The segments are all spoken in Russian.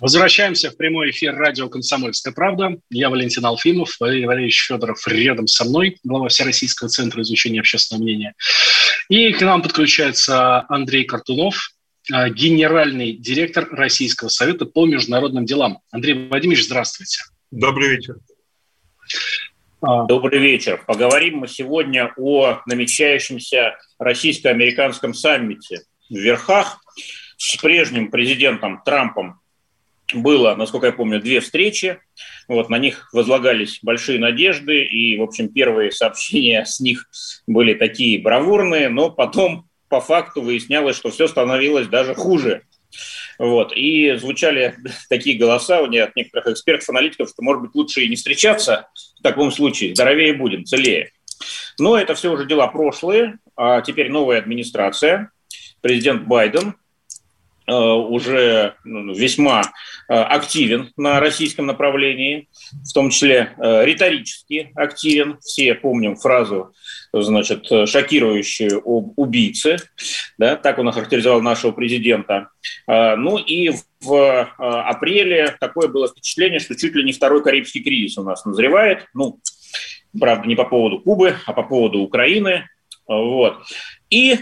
Возвращаемся в прямой эфир радио «Комсомольская правда». Я Валентин Алфимов, Валерий Валерьевич Федоров рядом со мной, глава Всероссийского центра изучения общественного мнения. И к нам подключается Андрей Картунов, а, генеральный директор Российского совета по международным делам. Андрей Владимирович, здравствуйте. Добрый вечер. А. Добрый вечер. Поговорим мы сегодня о намечающемся российско-американском саммите в Верхах с прежним президентом Трампом было, насколько я помню, две встречи. Вот, на них возлагались большие надежды, и, в общем, первые сообщения с них были такие бравурные, но потом по факту выяснялось, что все становилось даже хуже. Вот. И звучали такие голоса у меня от некоторых экспертов, аналитиков, что, может быть, лучше и не встречаться в таком случае, здоровее будем, целее. Но это все уже дела прошлые, а теперь новая администрация, президент Байден – уже ну, весьма э, активен на российском направлении, в том числе э, риторически активен. Все помним фразу, значит, шокирующую об убийце, да, так он охарактеризовал нашего президента. Ну и в апреле такое было впечатление, что чуть ли не второй Карибский кризис у нас назревает. Ну, правда, не по поводу Кубы, а по поводу Украины. Вот. И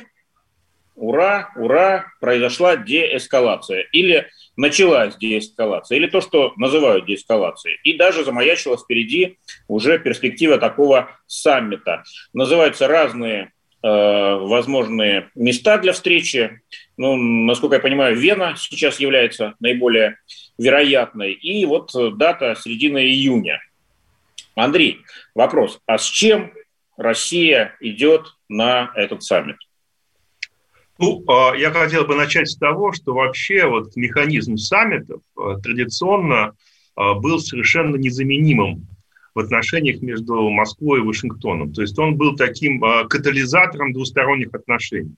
ура, ура, произошла деэскалация. Или началась деэскалация, или то, что называют деэскалацией. И даже замаячила впереди уже перспектива такого саммита. Называются разные э, возможные места для встречи. Ну, насколько я понимаю, Вена сейчас является наиболее вероятной. И вот дата середина июня. Андрей, вопрос. А с чем Россия идет на этот саммит? Ну, а, я хотел бы начать с того, что вообще вот механизм саммитов а, традиционно а, был совершенно незаменимым в отношениях между Москвой и Вашингтоном. То есть он был таким катализатором двусторонних отношений.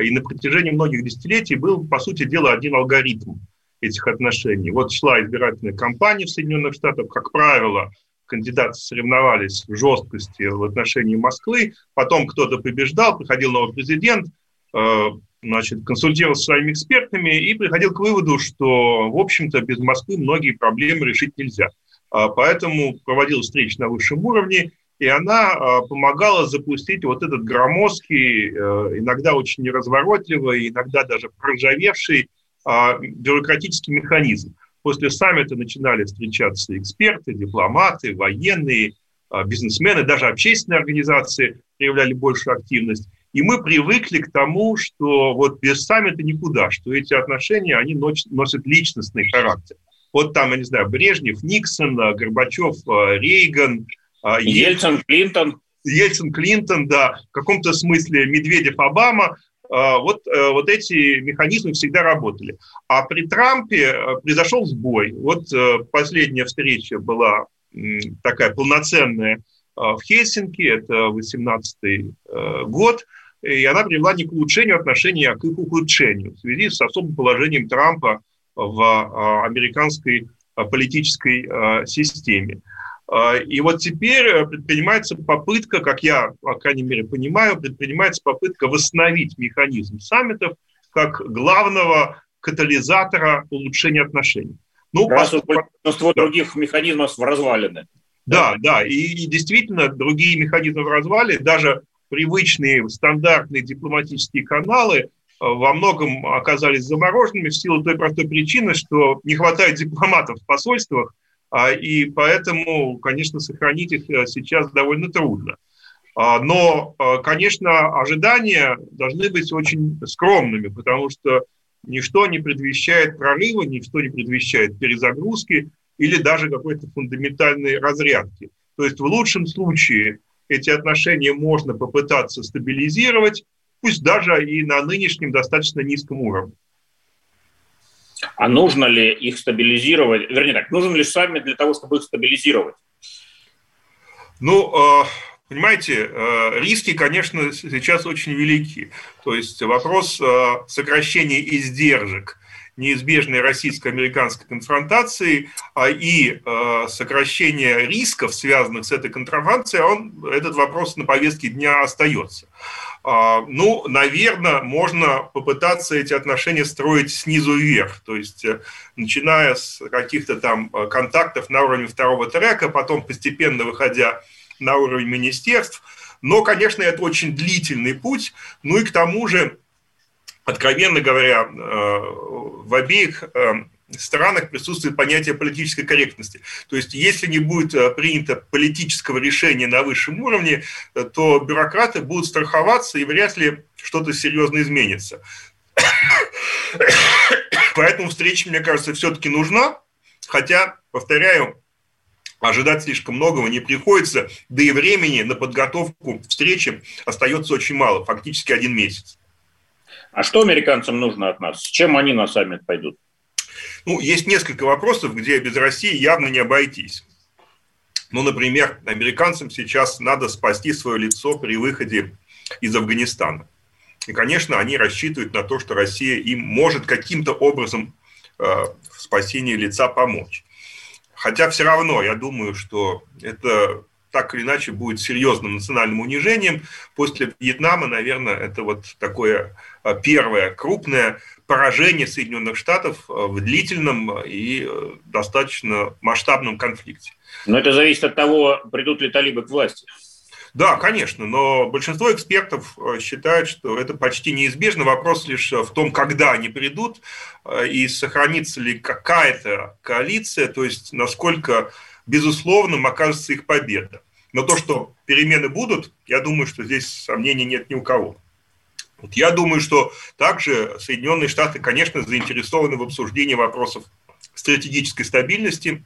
И на протяжении многих десятилетий был, по сути дела, один алгоритм этих отношений. Вот шла избирательная кампания в Соединенных Штатах, как правило, кандидаты соревновались в жесткости в отношении Москвы, потом кто-то побеждал, приходил новый президент – значит, консультировался с своими экспертами и приходил к выводу, что, в общем-то, без Москвы многие проблемы решить нельзя. А, поэтому проводил встречи на высшем уровне, и она а, помогала запустить вот этот громоздкий, э, иногда очень неразворотливый, иногда даже проржавевший а, бюрократический механизм. После саммита начинали встречаться эксперты, дипломаты, военные, бизнесмены, даже общественные организации проявляли большую активность. И мы привыкли к тому, что вот без саммита никуда, что эти отношения, они носят личностный характер. Вот там, я не знаю, Брежнев, Никсон, Горбачев, Рейган. А, Ельцин, Клинтон. Ельцин, Клинтон, да, в каком-то смысле Медведев, Обама. Вот, э, вот эти механизмы всегда работали. А при Трампе э, произошел сбой. Вот э, последняя встреча была такая полноценная в Хельсинки, это 18 год – и она привела не к улучшению отношений, а к их ухудшению в связи с особым положением Трампа в а, американской а, политической а, системе. И вот теперь предпринимается попытка, как я, по крайней мере, понимаю, предпринимается попытка восстановить механизм саммитов как главного катализатора улучшения отношений. Ну, Раз большинство да. других механизмов развалины. Да, да, и, и действительно другие механизмы в развале, даже привычные стандартные дипломатические каналы э, во многом оказались замороженными в силу той простой причины, что не хватает дипломатов в посольствах, а, и поэтому, конечно, сохранить их э, сейчас довольно трудно. А, но, э, конечно, ожидания должны быть очень скромными, потому что ничто не предвещает прорыва, ничто не предвещает перезагрузки или даже какой-то фундаментальной разрядки. То есть в лучшем случае – эти отношения можно попытаться стабилизировать, пусть даже и на нынешнем достаточно низком уровне. А нужно ли их стабилизировать? Вернее так, нужен ли саммит для того, чтобы их стабилизировать? Ну, а, понимаете, а, риски, конечно, сейчас очень велики. То есть вопрос а, сокращения издержек неизбежной российско-американской конфронтации и сокращения рисков, связанных с этой конфронтацией, он, этот вопрос на повестке дня остается. А, ну, наверное, можно попытаться эти отношения строить снизу вверх, то есть э, начиная с каких-то там э, контактов на уровне второго трека, потом постепенно выходя на уровень министерств. Но, конечно, это очень длительный путь. Ну и к тому же, откровенно говоря, э, в обеих странах присутствует понятие политической корректности. То есть, если не будет э, принято политического решения на высшем уровне, э, то бюрократы будут страховаться, и вряд ли что-то серьезно изменится. Поэтому встреча, мне кажется, все-таки нужна, хотя, повторяю, ожидать слишком многого не приходится, да и времени на подготовку встречи остается очень мало, фактически один месяц. А что американцам нужно от нас? С чем они на саммит пойдут? Ну, есть несколько вопросов, где без России явно не обойтись. Ну, например, американцам сейчас надо спасти свое лицо при выходе из Афганистана. И, конечно, они рассчитывают на то, что Россия им может каким-то образом э, в спасении лица помочь. Хотя все равно, я думаю, что это так или иначе будет серьезным национальным унижением. После Вьетнама, наверное, это вот такое э, первое крупное поражение Соединенных Штатов э, в длительном и э, достаточно масштабном конфликте. Но это зависит от того, придут ли талибы к власти. Да, конечно, но большинство экспертов считают, что это почти неизбежно. Вопрос лишь в том, когда они придут и сохранится ли какая-то коалиция, то есть насколько безусловным окажется их победа. Но то, что перемены будут, я думаю, что здесь сомнений нет ни у кого. Вот я думаю, что также Соединенные Штаты, конечно, заинтересованы в обсуждении вопросов стратегической стабильности,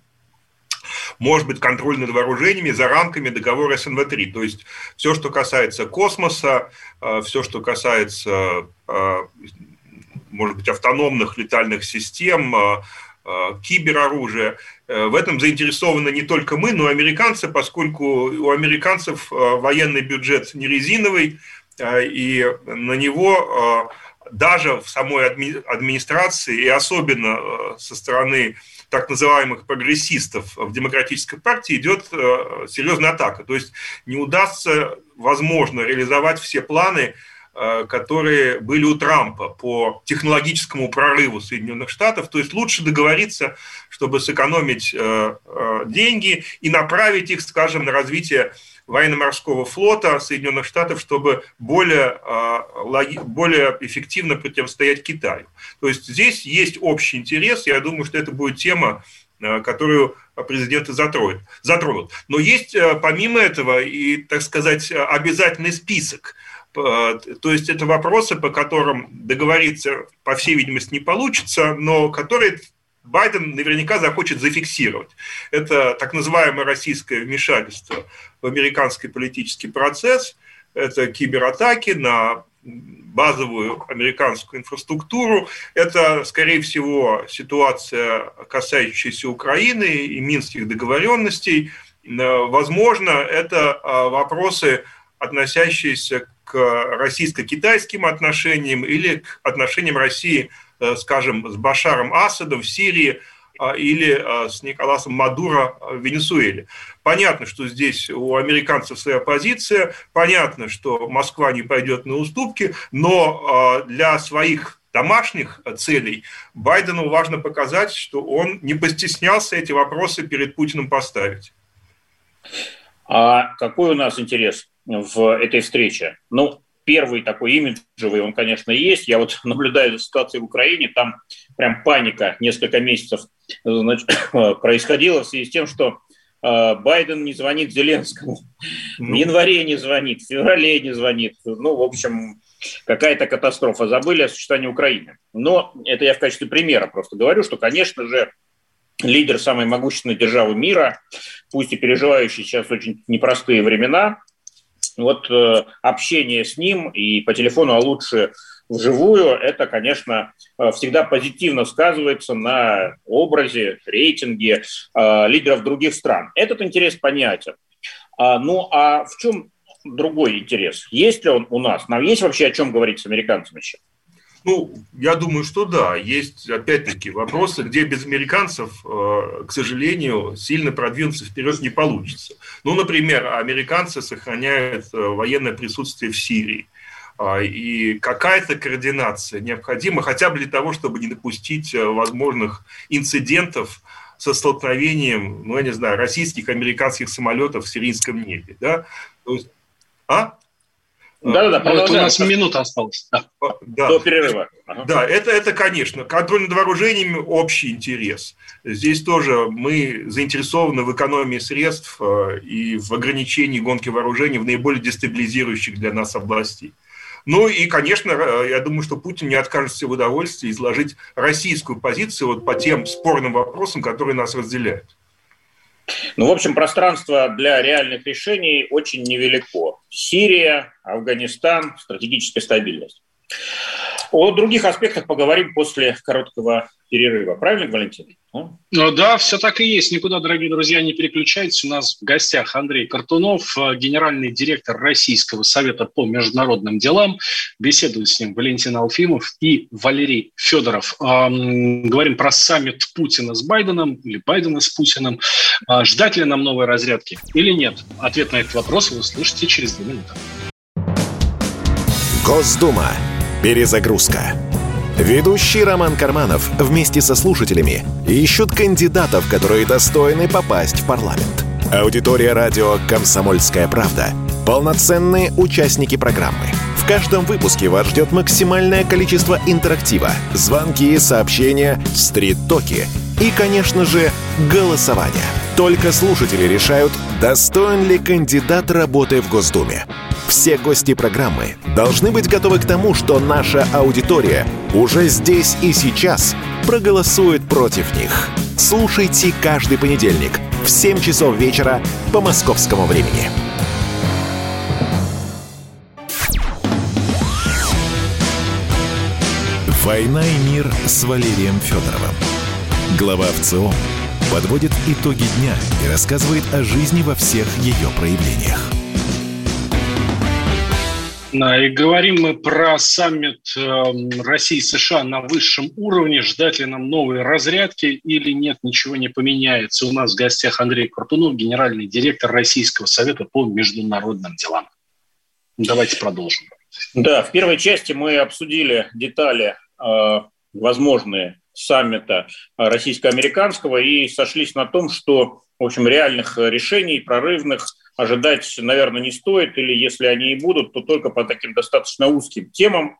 может быть, контроль над вооружениями за рамками договора СНВ-3. То есть все, что касается космоса, э, все, что касается, э, может быть, автономных летальных систем, э, кибероружия. В этом заинтересованы не только мы, но и американцы, поскольку у американцев военный бюджет не резиновый, Э, и на него э, даже в самой администрации и особенно э, со стороны так называемых прогрессистов в демократической партии идет серьезная атака. То есть не удастся, возможно, реализовать все планы, которые были у Трампа по технологическому прорыву Соединенных Штатов. То есть лучше договориться, чтобы сэкономить деньги и направить их, скажем, на развитие военно-морского флота Соединенных Штатов, чтобы более, более эффективно противостоять Китаю. То есть здесь есть общий интерес, я думаю, что это будет тема, которую президенты затронут. затронут. Но есть помимо этого и, так сказать, обязательный список. То есть это вопросы, по которым договориться, по всей видимости, не получится, но которые Байден наверняка захочет зафиксировать. Это так называемое российское вмешательство в американский политический процесс, это кибератаки на базовую американскую инфраструктуру. Это, скорее всего, ситуация, касающаяся Украины и минских договоренностей. Возможно, это а, вопросы, относящиеся к российско-китайским отношениям или к отношениям России Э, скажем, с Башаром Асадом в Сирии а, или а, с Николасом Мадуро в Венесуэле. Понятно, что здесь у американцев своя позиция, понятно, что Москва не пойдет на уступки, но а, для своих домашних целей Байдену важно показать, что он не постеснялся эти вопросы перед Путиным поставить. А какой у нас интерес в этой встрече? Ну, первый такой имиджевый, он, конечно, есть. Я вот наблюдаю за ситуацией в Украине, там прям паника несколько месяцев значит, происходила в связи с тем, что э, Байден не звонит Зеленскому, в январе не звонит, в феврале не звонит. Ну, в общем, какая-то катастрофа. Забыли о существовании Украины. Но это я в качестве примера просто говорю, что, конечно же, лидер самой могущественной державы мира, пусть и переживающий сейчас очень непростые времена, вот э, общение с ним и по телефону, а лучше вживую, это, конечно, всегда позитивно сказывается на образе, рейтинге лидеров других стран. Этот интерес понятен. Ну а в чем другой интерес? Есть ли он у нас? Нам есть вообще о чем говорить с американцами сейчас? Ну, я думаю, что да. Есть, опять-таки, вопросы, где без американцев, э, к сожалению, сильно продвинуться вперед не получится. Ну, например, американцы сохраняют э, военное присутствие в Сирии. А, и какая-то координация необходима хотя бы для того, чтобы не допустить э, возможных инцидентов со столкновением, ну, я не знаю, российских, американских самолетов в сирийском небе. Да? То есть, а? Да-да-да, вот у нас минута осталась. Да. Да. До перерыва. Ага. Да, это, это, конечно, контроль над вооружениями – общий интерес. Здесь тоже мы заинтересованы в экономии средств э, и в ограничении гонки вооружений в наиболее дестабилизирующих для нас областей. Ну и, конечно, э, я думаю, что Путин не откажется в удовольствии изложить российскую позицию вот по тем спорным вопросам, которые нас разделяют. Ну, в общем, пространство для реальных решений очень невелико. Сирия, Афганистан, стратегическая стабильность. О других аспектах поговорим после короткого перерыва. Правильно, Валентин? Ну, да, все так и есть. Никуда, дорогие друзья, не переключайтесь. У нас в гостях Андрей Картунов, э, генеральный директор Российского совета по международным делам. Беседуют с ним Валентин Алфимов и Валерий Федоров. Говорим про саммит Путина с Байденом или Байдена с Путиным. А, ждать ли нам новой разрядки или нет? Ответ на этот вопрос вы услышите через две минуты. Госдума. Перезагрузка. Ведущий Роман Карманов вместе со слушателями ищут кандидатов, которые достойны попасть в парламент. Аудитория радио «Комсомольская правда» — полноценные участники программы. В каждом выпуске вас ждет максимальное количество интерактива, звонки, сообщения, стрит-токи и, конечно же, голосование. Только слушатели решают, достоин ли кандидат работы в Госдуме. Все гости программы должны быть готовы к тому, что наша аудитория уже здесь и сейчас проголосует против них. Слушайте каждый понедельник в 7 часов вечера по московскому времени. «Война и мир» с Валерием Федоровым. Глава ВЦО подводит итоги дня и рассказывает о жизни во всех ее проявлениях. И говорим мы про саммит эм, России и США на высшем уровне. Ждать ли нам новые разрядки или нет, ничего не поменяется. У нас в гостях Андрей Куртунов, генеральный директор Российского совета по международным делам. Давайте продолжим. Да, в первой части мы обсудили детали э, возможные саммита российско-американского и сошлись на том, что, в общем, реальных решений, прорывных – ожидать, наверное, не стоит, или если они и будут, то только по таким достаточно узким темам.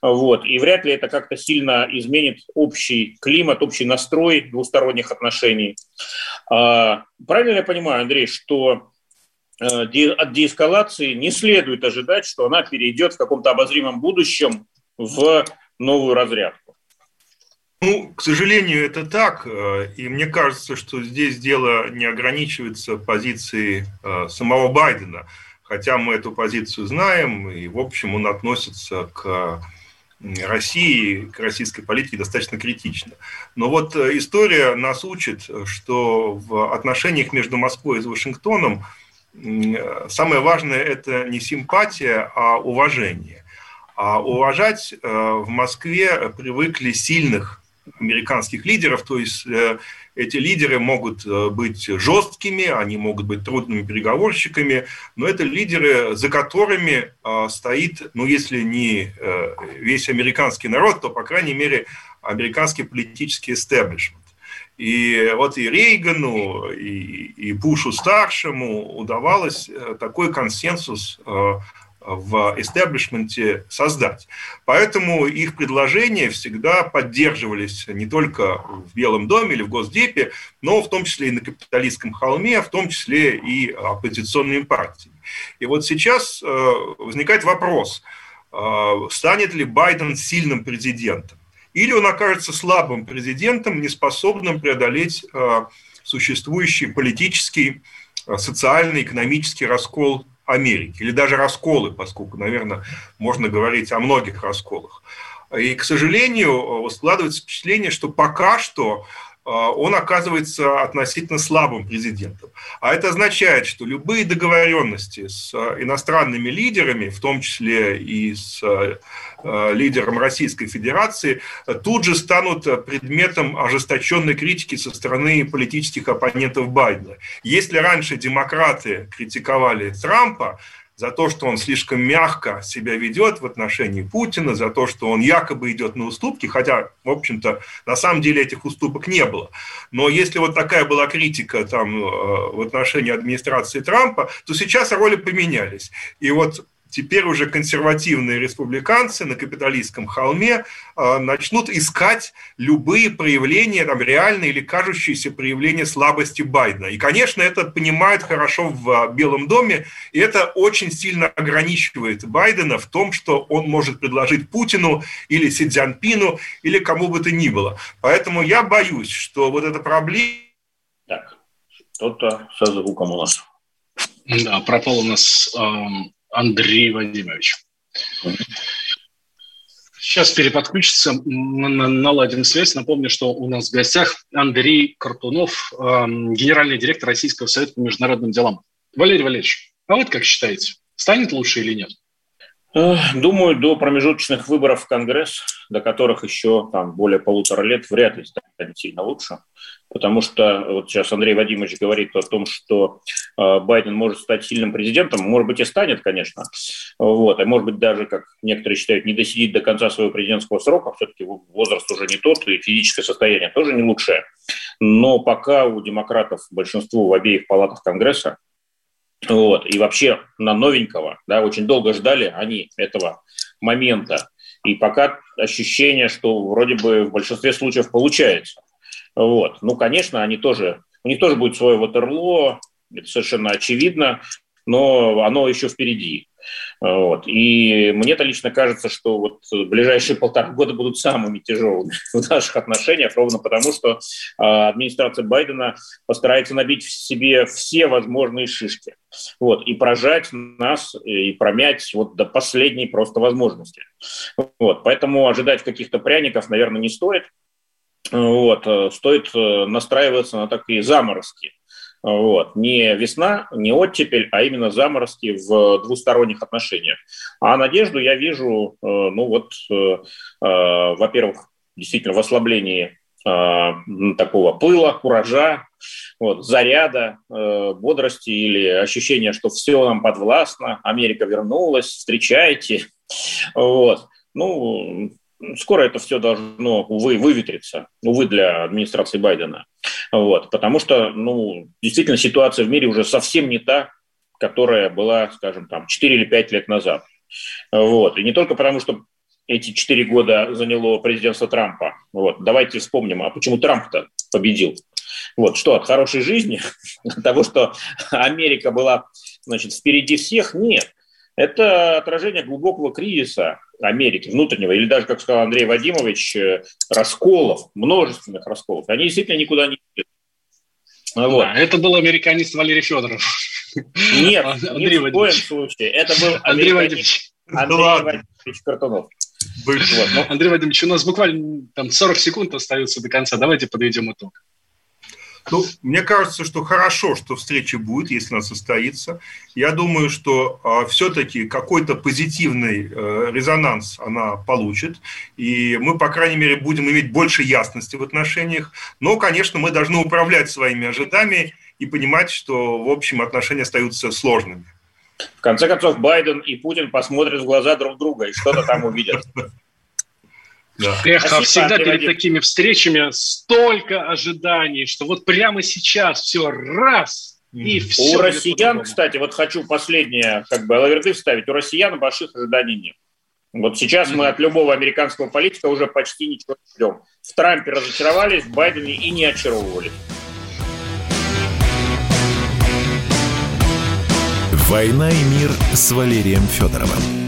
Вот. И вряд ли это как-то сильно изменит общий климат, общий настрой двусторонних отношений. А, правильно я понимаю, Андрей, что э, от деэскалации не следует ожидать, что она перейдет в каком-то обозримом будущем в новую разрядку? Ну, к сожалению, это так. Э, и мне кажется, что здесь дело не ограничивается позицией э, самого Байдена. Хотя мы эту позицию знаем, и, в общем, он относится к России, к российской политике достаточно критично. Но вот э, история нас учит, что в отношениях между Москвой и Вашингтоном самое важное – это не симпатия, а уважение. А уважать в Москве привыкли сильных американских лидеров, то есть э, эти лидеры могут э, быть жесткими, они могут быть трудными переговорщиками, но это лидеры, за которыми э, стоит, ну если не весь американский народ, то, по крайней мере, американский политический истеблишмент. И вот и Рейгану, и, и Бушу старшему удавалось такой консенсус в истеблишменте создать. Поэтому их предложения всегда поддерживались не только в Белом доме или в Госдепе, но в том числе и на капиталистском холме, в том числе и оппозиционными партиями. И вот сейчас э, возникает вопрос, э, станет ли Байден сильным президентом? Или он окажется слабым президентом, неспособным преодолеть э, существующий политический, социальный, экономический раскол Америки, или даже расколы, поскольку, наверное, можно говорить о многих расколах. И, к сожалению, складывается впечатление, что пока что он оказывается относительно слабым президентом. А это означает, что любые договоренности с а, иностранными лидерами, в том числе и с а, лидером Российской Федерации, тут же станут предметом ожесточенной критики со стороны политических оппонентов Байдена. Если раньше демократы критиковали Трампа, за то, что он слишком мягко себя ведет в отношении Путина, за то, что он якобы идет на уступки, хотя, в общем-то, на самом деле этих уступок не было. Но если вот такая была критика там э, в отношении администрации Трампа, то сейчас роли поменялись. И вот теперь уже консервативные республиканцы на капиталистском холме э, начнут искать любые проявления, там, реальные или кажущиеся проявления слабости Байдена. И, конечно, это понимают хорошо в э, Белом доме, и это очень сильно ограничивает Байдена в том, что он может предложить Путину или Си Цзяньпину или кому бы то ни было. Поэтому я боюсь, что вот эта проблема... Так, что-то со звуком у нас. Да, пропал у нас эм, Андрей Вадимович. Сейчас переподключится, наладим связь. Напомню, что у нас в гостях Андрей Картунов, эм, генеральный директор Российского совета по международным делам. Валерий Валерьевич, а вот как считаете, станет лучше или нет? Э, думаю, до промежуточных выборов в Конгресс, до которых еще там, более полутора лет, вряд ли станет сильно лучше. Потому что вот сейчас Андрей Вадимович говорит о том, что э, Байден может стать сильным президентом. Может быть, и станет, конечно. Вот. А может быть, даже, как некоторые считают, не досидит до конца своего президентского срока. Все-таки возраст уже не тот, и физическое состояние тоже не лучшее. Но пока у демократов большинство в обеих палатах Конгресса, вот. И вообще на новенького, да, очень долго ждали они этого момента. И пока ощущение, что вроде бы в большинстве случаев получается. Вот. Ну, конечно, они тоже, у них тоже будет свое Ватерло, это совершенно очевидно, но оно еще впереди. Вот. И мне-то лично кажется, что вот ближайшие полтора года будут самыми тяжелыми в наших отношениях, ровно потому, что а, администрация Байдена постарается набить в себе все возможные шишки вот, и прожать нас, и промять вот до последней просто возможности. Вот. Поэтому ожидать каких-то пряников, наверное, не стоит. Вот. Стоит э, настраиваться на такие заморозки вот. Не весна, не оттепель, а именно заморозки в двусторонних отношениях. А надежду я вижу, э, ну вот, э, э, во-первых, действительно в ослаблении такого пыла, куража, вот, заряда, бодрости или ощущения, что все нам подвластно, Америка вернулась, встречайте. Вот. Ну, скоро это все должно, увы, выветриться, увы, для администрации Байдена. Вот, потому что, ну, действительно, ситуация в мире уже совсем не та, которая была, скажем, там, 4 или 5 лет назад. Вот. И не только потому, что эти 4 года заняло президентство Трампа. Вот. Давайте вспомним, а почему Трамп-то победил? Вот, что, от хорошей жизни, от того, что Америка была значит, впереди всех? Нет. Это отражение глубокого кризиса Америки, внутреннего, или даже, как сказал Андрей Вадимович, э, расколов, множественных расколов. Они действительно никуда не идут. Вот. Да, это был американист Валерий Федоров. Нет, Андрей ни в коем случае. Это был Андрей Вадимович. Андрей Вадимович Картунов. Вот, ну. Андрей Вадимович, у нас буквально там 40 секунд остается до конца. Давайте подведем итог. Ну, мне кажется, что хорошо, что встреча будет, если она состоится. Я думаю, что э, все-таки какой-то позитивный э, резонанс она получит. И мы, по крайней мере, будем иметь больше ясности в отношениях. Но, конечно, мы должны управлять своими ожиданиями и понимать, что, в общем, отношения остаются сложными. В конце концов, Байден и Путин посмотрят в глаза друг друга и что-то там увидят. Да. Эх, а всегда перед такими встречами столько ожиданий, что вот прямо сейчас все раз и все. У россиян, кстати, вот хочу последнее, как бы лаверды вставить, у россиян больших ожиданий нет. Вот сейчас мы от любого американского политика уже почти ничего не ждем. В Трампе разочаровались, в Байдене и не очаровывались. «Война и мир» с Валерием Федоровым.